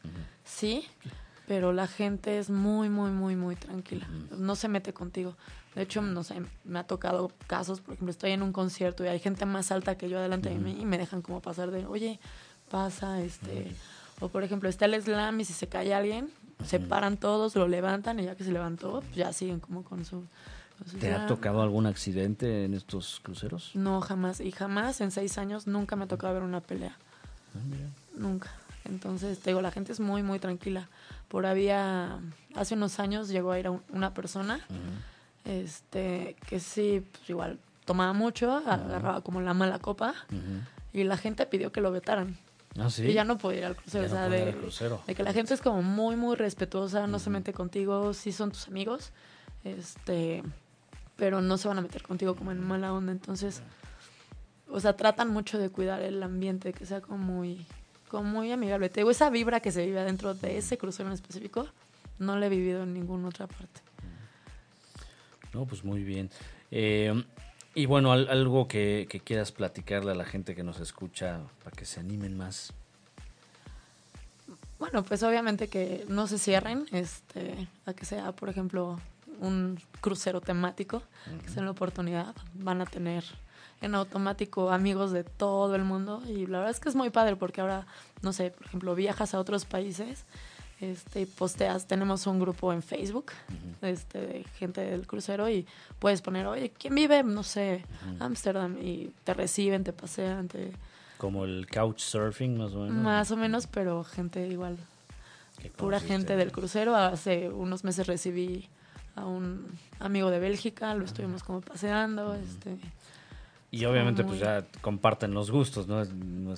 sí, pero la gente es muy muy muy muy tranquila. No se mete contigo. De hecho, no sé, me ha tocado casos, por ejemplo, estoy en un concierto y hay gente más alta que yo delante de mí y me dejan como pasar de, "Oye, pasa este o por ejemplo, está el slam y si se cae alguien, se paran todos, lo levantan y ya que se levantó, pues ya siguen como con su su ¿Te ha tocado algún accidente en estos cruceros? No, jamás. Y jamás en seis años nunca me ha tocado ver una pelea. Ah, mira. Nunca. Entonces, te digo, la gente es muy, muy tranquila. Por había, hace unos años llegó a ir a un- una persona, este, que sí, pues igual tomaba mucho, agarraba como la mala copa, y la gente pidió que lo vetaran. Ah, sí. Y ya no podía ir al crucero. Ya o sea, no de, al crucero. de que la gente es como muy, muy respetuosa, no se mete contigo, sí son tus amigos, este, pero no se van a meter contigo como en mala onda. Entonces, o sea, tratan mucho de cuidar el ambiente, que sea como muy, como muy amigable. Te digo, esa vibra que se vive adentro de ese crucero en específico, no la he vivido en ninguna otra parte. No, pues muy bien. Eh, y bueno, al- algo que, que quieras platicarle a la gente que nos escucha para que se animen más. Bueno, pues obviamente que no se cierren, este, a que sea, por ejemplo, un crucero temático, que sea la oportunidad, van a tener en automático amigos de todo el mundo y la verdad es que es muy padre porque ahora, no sé, por ejemplo, viajas a otros países, este, posteas, tenemos un grupo en Facebook, este, de gente del crucero y puedes poner, oye, ¿quién vive? No sé, Ámsterdam y te reciben, te pasean, te, Como el couchsurfing, más o menos. más o menos, pero gente igual pura gente en- del crucero. Hace unos meses recibí a un amigo de Bélgica, lo estuvimos como paseando. Este, Y obviamente muy- pues ya comparten los gustos, ¿no? Es,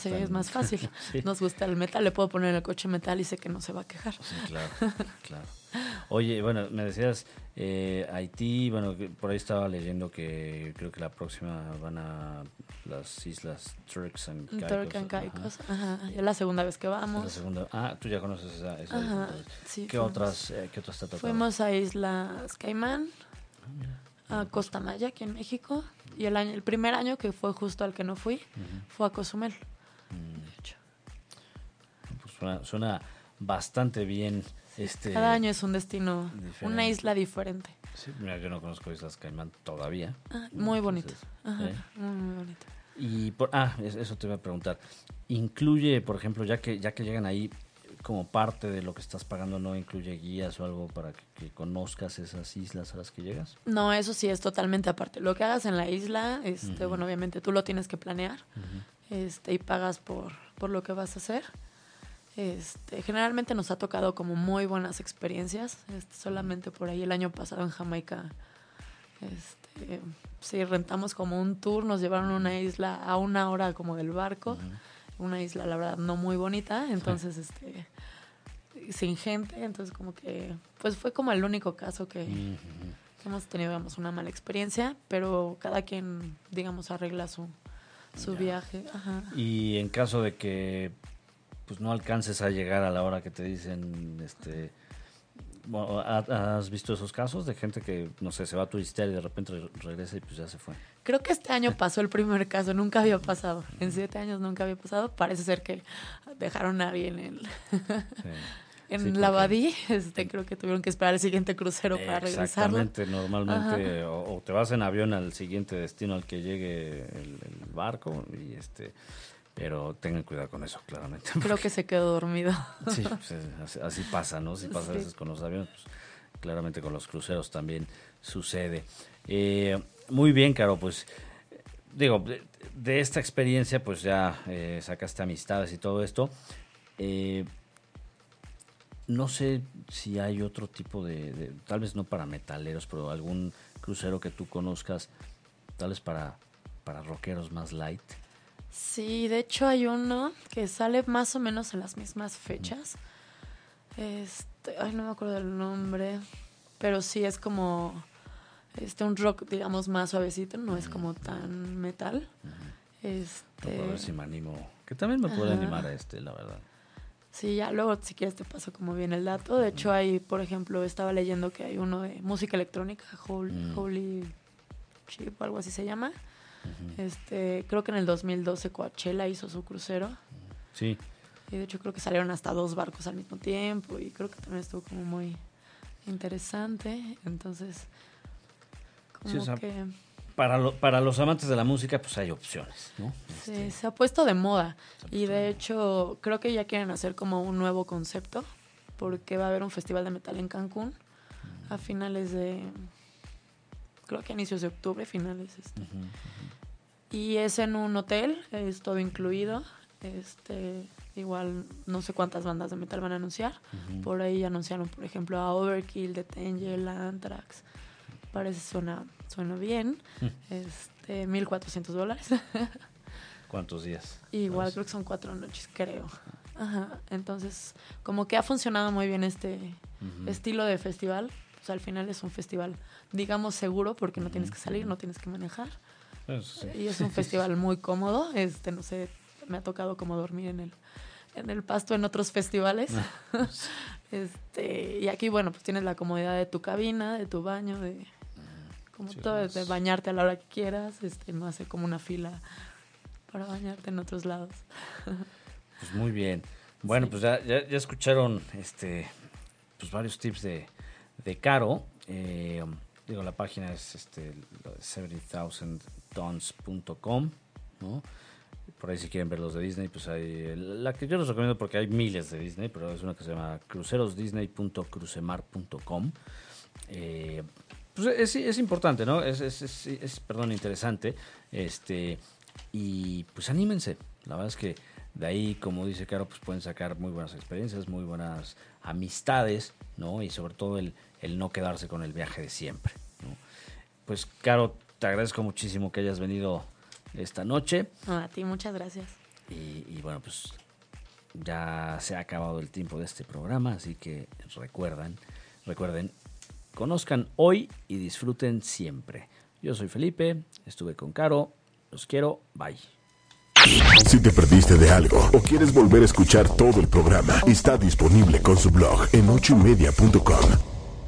sí, tan- es más fácil. Sí. Nos gusta el metal, le puedo poner en el coche metal y sé que no se va a quejar. Sí, claro, claro. Oye, bueno, me decías eh, Haití, bueno, por ahí estaba leyendo que creo que la próxima van a las islas Turks and Caicos. Turk and ajá. Caicos. Ajá. Ya es la segunda vez que Es la vamos. segunda. Ah, tú ya conoces esa. Ajá, sí, ¿Qué fuimos. otras, eh, ¿Qué otras te tocado? Fuimos a Islas Caimán, a Costa Maya, aquí en México. Y el, año, el primer año, que fue justo al que no fui, fue a Cozumel. Mm, de hecho. pues suena, suena bastante bien. Este, Cada año es un destino, una isla diferente. Sí, mira, yo no conozco Islas Caimán todavía. Ah, muy bonito. Ajá, ¿eh? muy, muy bonito. Y por, ah, es- eso te iba a preguntar. Incluye, por ejemplo, ya que ya que llegan ahí como parte de lo que estás pagando, no incluye guías o algo para que, que conozcas esas islas a las que llegas. No, eso sí es totalmente aparte. Lo que hagas en la isla, este, bueno, obviamente tú lo tienes que planear, este, y pagas por, por lo que vas a hacer. Este, generalmente nos ha tocado como muy buenas experiencias. Este, solamente por ahí el año pasado en Jamaica, este, sí rentamos como un tour, nos llevaron a una isla a una hora como del barco, una isla la verdad no muy bonita, entonces este sin gente, entonces como que pues fue como el único caso que, que hemos tenido digamos una mala experiencia, pero cada quien digamos arregla su su viaje, ajá. Y en caso de que pues no alcances a llegar a la hora que te dicen, este, bueno, ¿ha- ¿has visto esos casos de gente que no sé se va a turistear y de repente re- regresa y pues ya se fue? Creo que este año pasó el primer caso, nunca había pasado. En siete años nunca había pasado. Parece ser que dejaron a alguien en, Sí. en Sí, la Badí. Este, creo que tuvieron que esperar el siguiente crucero para regresarlo. Exactamente, normalmente o, o te vas en avión al siguiente destino al que llegue el, el barco y este pero tengan cuidado con eso, claramente. Creo que se quedó dormido. Sí, pues, así, así pasa, ¿no? Si pasa a Sí. veces con los aviones, pues, claramente con los cruceros también sucede. Eh, muy bien, Caro, pues digo, de, de esta experiencia pues ya eh, sacaste amistades y todo esto. Eh, no sé si hay otro tipo de, de- tal vez no para metaleros, pero algún crucero que tú conozcas, tal vez para, para rockeros más light, Sí, de hecho hay uno que sale más o menos en las mismas fechas. Este, ay, no me acuerdo del nombre, pero sí es como este un rock, digamos, más suavecito, no es como tan metal. Este, a ver si me animo. Que también me puede animar a este, la verdad. Sí, ya luego si quieres te paso como bien el dato. De hecho, hay, por ejemplo, estaba leyendo que hay uno de música electrónica, Holy, Mm. Holy Chip, algo así se llama. Este, creo que en el 2012 Coachella hizo su crucero. Sí. Y de hecho creo que salieron hasta dos barcos al mismo tiempo y creo que también estuvo como muy interesante. Entonces, como Sí, o sea, que Para, lo- para los amantes de la música, pues hay opciones, ¿no? sí, Este, se ha puesto de moda. Y de de hecho creo que ya quieren hacer como un nuevo concepto porque va a haber un festival de metal en Cancún Mm. a finales de, creo que a inicios de octubre, finales. este. Y es en un hotel, es todo incluido. Este, igual no sé cuántas bandas de metal van a anunciar. Por ahí anunciaron, por ejemplo, a Overkill, The Angel, a Anthrax. Parece suena, suena bien. Mm. Este, 1400 dólares. ¿Cuántos días? Igual creo que son cuatro noches, creo. Ajá. Entonces, como que ha funcionado muy bien este estilo de festival. Al final es un festival, digamos, seguro, porque no tienes que salir, no tienes que manejar. Sí. Y es un festival muy cómodo. Este, no sé, me ha tocado como dormir en el, en el pasto en otros festivales. este, y aquí, bueno, pues tienes la comodidad de tu cabina, de tu baño, de como Sí, todo, de bañarte a la hora que quieras, este, no hacer como una fila para bañarte en otros lados. Pues muy bien. Bueno, Sí. pues ya, ya, ya escucharon este pues varios tips de, de Caro. Eh, digo, la página es este 70,000tons.com, ¿no? Por ahí si quieren ver los de Disney, pues hay la que yo les recomiendo porque hay miles de Disney, pero es una que se llama crucerosdisney.crucemar.com. Eh, pues es, importante, ¿no? Es, es, es- es, perdón, interesante. Este, y pues anímense. La verdad es que de ahí, como dice Caro, pues pueden sacar muy buenas experiencias, muy buenas amistades, ¿no? Y sobre todo el, el no quedarse con el viaje de siempre, ¿no? Pues, Caro, te agradezco muchísimo que hayas venido esta noche. No, a ti, muchas gracias. Y, y bueno, pues ya se ha acabado el tiempo de este programa, así que recuerdan, recuerden, conozcan hoy y disfruten siempre. Yo soy Felipe, estuve con Caro, los quiero, bye. Si te perdiste de algo o quieres volver a escuchar todo el programa, está disponible con su blog en ochoymedia.com.